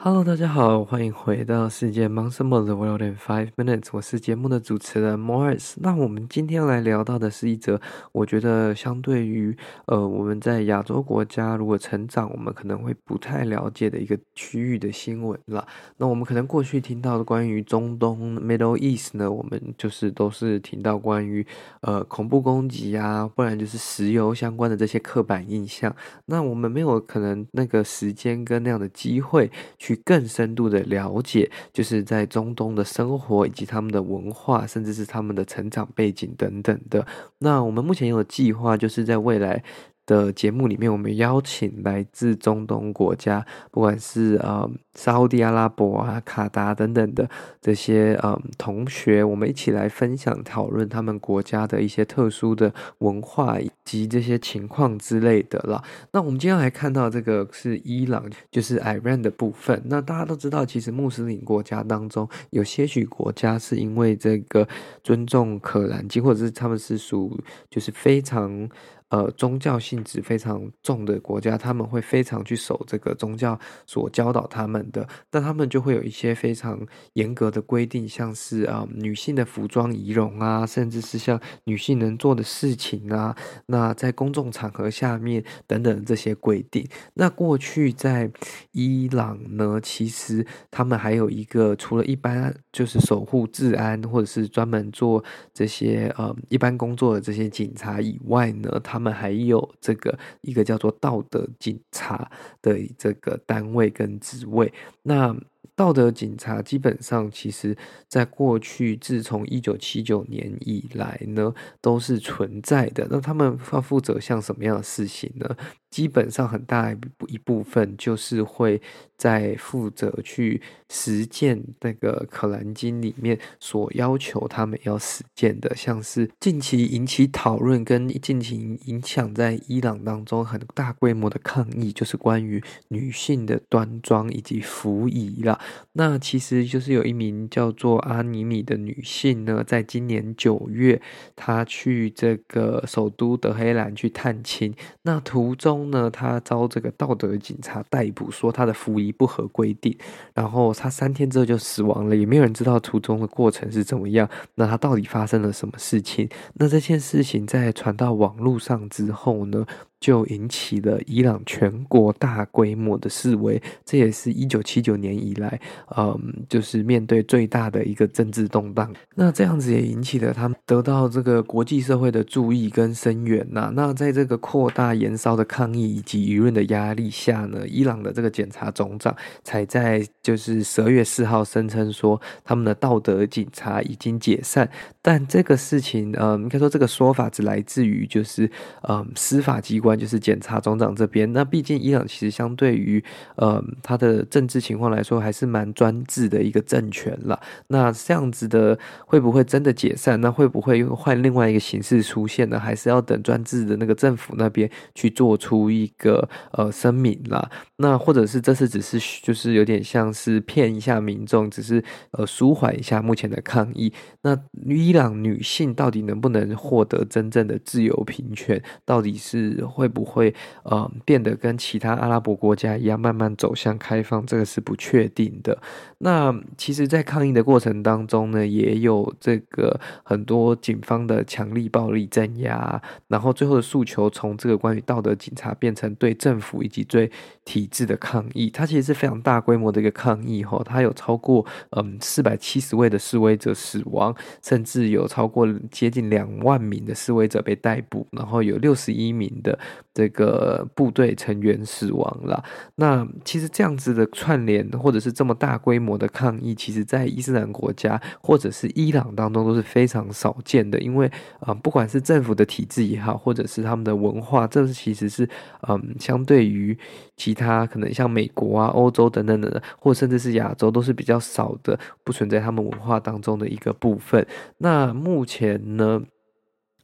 Hello，大家好，欢迎回到世界忙什么 The World in Five Minutes，我是节目的主持人 Morris。那我们今天要来聊到的是一则，我觉得相对于呃我们在亚洲国家如果成长，我们可能会不太了解的一个区域的新闻了。那我们可能过去听到的关于中东 Middle East 呢，我们就是都是听到关于呃恐怖攻击啊，不然就是石油相关的这些刻板印象。那我们没有可能那个时间跟那样的机会。去更深度的了解，就是在中东的生活以及他们的文化，甚至是他们的成长背景等等的。那我们目前有计划，就是在未来的节目里面，我们邀请来自中东国家，不管是呃沙乌地阿拉伯啊、卡达等等的这些呃同学，我们一起来分享讨论他们国家的一些特殊的文化以及这些情况之类的啦。那我们今天来看到这个是伊朗，就是 Iran 的部分。那大家都知道，其实穆斯林国家当中有些许国家是因为这个尊重可兰经，或者是他们是属就是非常。呃，宗教性质非常重的国家，他们会非常去守这个宗教所教导他们的，但他们就会有一些非常严格的规定，像是啊、呃，女性的服装仪容啊，甚至是像女性能做的事情啊，那在公众场合下面等等这些规定。那过去在伊朗呢，其实他们还有一个除了一般就是守护治安或者是专门做这些呃一般工作的这些警察以外呢，他他们还有这个一个叫做道德警察的这个单位跟职位，那。道德警察基本上，其实在过去，自从一九七九年以来呢，都是存在的。那他们要负责像什么样的事情呢？基本上很大一部分就是会在负责去实践那个《可兰经》里面所要求他们要实践的，像是近期引起讨论跟近期影响在伊朗当中很大规模的抗议，就是关于女性的端庄以及服仪啦。那其实就是有一名叫做阿尼米的女性呢，在今年九月，她去这个首都德黑兰去探亲。那途中呢，她遭这个道德警察逮捕，说她的服仪不合规定。然后她三天之后就死亡了，也没有人知道途中的过程是怎么样。那她到底发生了什么事情？那这件事情在传到网络上之后呢，就引起了伊朗全国大规模的示威，这也是一九七九年以来，嗯，就是面对最大的一个政治动荡。那这样子也引起了他们得到这个国际社会的注意跟声援呐。那在这个扩大延烧的抗议以及舆论的压力下呢，伊朗的这个检察总长才在就是十二月四号声称说，他们的道德警察已经解散。但这个事情，嗯，应该说这个说法只来自于就是嗯司法机关。关就是检察总长这边，那毕竟伊朗其实相对于呃他的政治情况来说，还是蛮专制的一个政权了。那这样子的会不会真的解散？那会不会又换另外一个形式出现呢？还是要等专制的那个政府那边去做出一个呃声明啦？那或者是这次只是就是有点像是骗一下民众，只是呃舒缓一下目前的抗议。那伊朗女性到底能不能获得真正的自由平权？到底是？会不会呃变得跟其他阿拉伯国家一样，慢慢走向开放？这个是不确定的。那其实，在抗议的过程当中呢，也有这个很多警方的强力暴力镇压，然后最后的诉求从这个关于道德警察变成对政府以及对体制的抗议。它其实是非常大规模的一个抗议哈，它有超过嗯四百七十位的示威者死亡，甚至有超过接近两万名的示威者被逮捕，然后有六十一名的。这个部队成员死亡了。那其实这样子的串联，或者是这么大规模的抗议，其实在伊斯兰国家或者是伊朗当中都是非常少见的。因为啊、不管是政府的体制也好，或者是他们的文化，这其实是嗯，相对于其他可能像美国啊、欧洲等等等等，或甚至是亚洲，都是比较少的，不存在他们文化当中的一个部分。那目前呢，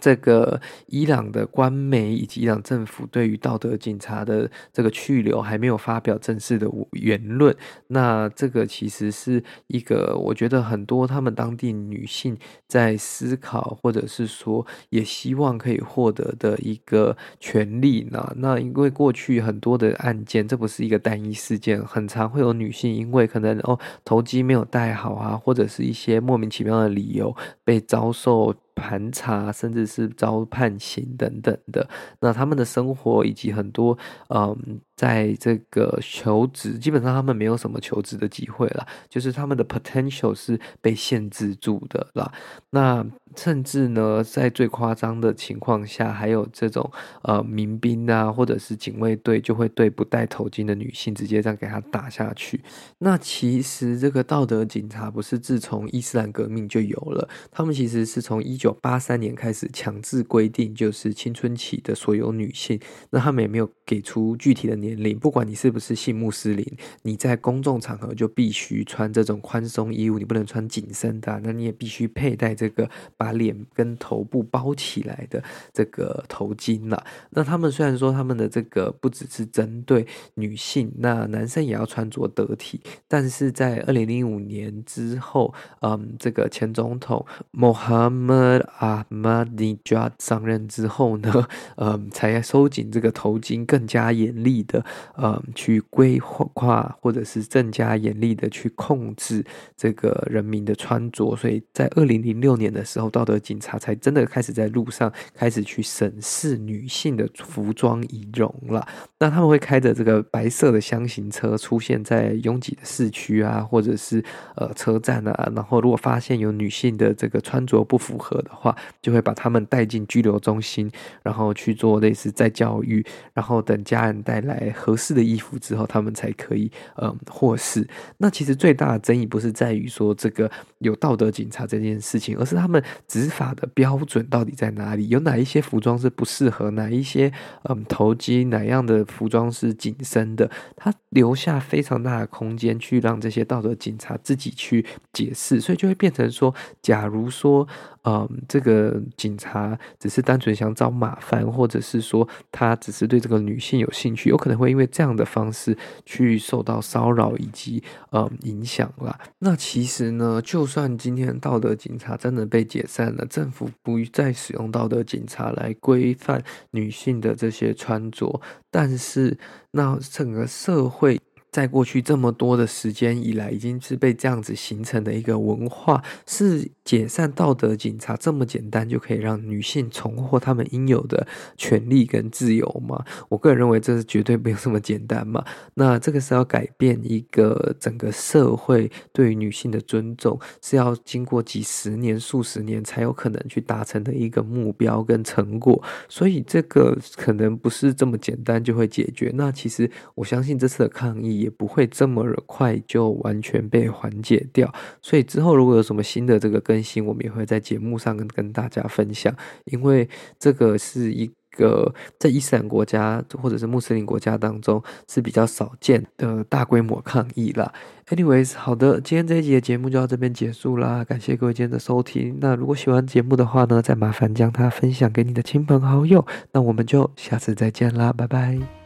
这个伊朗的官媒以及伊朗政府对于道德警察的这个去留还没有发表正式的言论。那这个其实是一个，我觉得很多他们当地女性在思考，或者是说也希望可以获得的一个权利呢。那因为过去很多的案件，这不是一个单一事件，很常会有女性因为可能哦头巾没有戴好啊，或者是一些莫名其妙的理由被遭受。盘查，甚至是遭判刑等等的，那他们的生活以及很多嗯。在这个求职，基本上他们没有什么求职的机会了，就是他们的 potential 是被限制住的啦。那甚至呢，在最夸张的情况下，还有这种呃民兵啊，或者是警卫队，就会对不戴头巾的女性直接这样给她打下去。那其实这个道德警察不是自从伊斯兰革命就有了，他们其实是从一九八三年开始强制规定，就是青春期的所有女性，那他们也没有给出具体的年。年龄，不管你是不是信穆斯林，你在公众场合就必须穿这种宽松衣物，你不能穿紧身的，那你也必须佩戴这个把脸跟头部包起来的这个头巾了。那他们虽然说他们的这个不只是针对女性，那男生也要穿着得体，但是在二零零五年之后，嗯，这个前总统穆罕默德·阿马尼加上任之后呢，嗯，才收紧这个头巾，更加严厉的。呃，去规划或者是更加严厉的去控制这个人民的穿着，所以在二零零六年的时候，道德警察才真的开始在路上开始去审视女性的服装仪容了。那他们会开着这个白色的厢型车出现在拥挤的市区啊，或者是呃车站啊，然后如果发现有女性的这个穿着不符合的话，就会把他们带进拘留中心，然后去做类似再教育，然后等家人带来。合适的衣服之后，他们才可以嗯获释。那其实最大的争议不是在于说这个有道德警察这件事情，而是他们执法的标准到底在哪里？有哪一些服装是不适合？哪一些嗯头巾哪样的服装是紧身的？他留下非常大的空间去让这些道德警察自己去解释，所以就会变成说，假如说。嗯，这个警察只是单纯想找麻烦，或者是说他只是对这个女性有兴趣，有可能会因为这样的方式去受到骚扰以及嗯影响啦。那其实呢，就算今天道德警察真的被解散了，政府不再使用道德警察来规范女性的这些穿着，但是那整个社会。在过去这么多的时间以来，已经是被这样子形成的一个文化，是解散道德警察这么简单就可以让女性重获她们应有的权利跟自由吗？我个人认为这是绝对没有这么简单嘛。那这个是要改变一个整个社会对于女性的尊重，是要经过几十年、数十年才有可能去达成的一个目标跟成果。所以这个可能不是这么简单就会解决。那其实我相信这次的抗议。也不会这么快就完全被缓解掉，所以之后如果有什么新的这个更新，我们也会在节目上跟跟大家分享，因为这个是一个在伊斯兰国家或者是穆斯林国家当中是比较少见的大规模抗议啦。Anyways，好的，今天这一集的节目就到这边结束啦，感谢各位今天的收听。那如果喜欢节目的话呢，再麻烦将它分享给你的亲朋好友。那我们就下次再见啦，拜拜。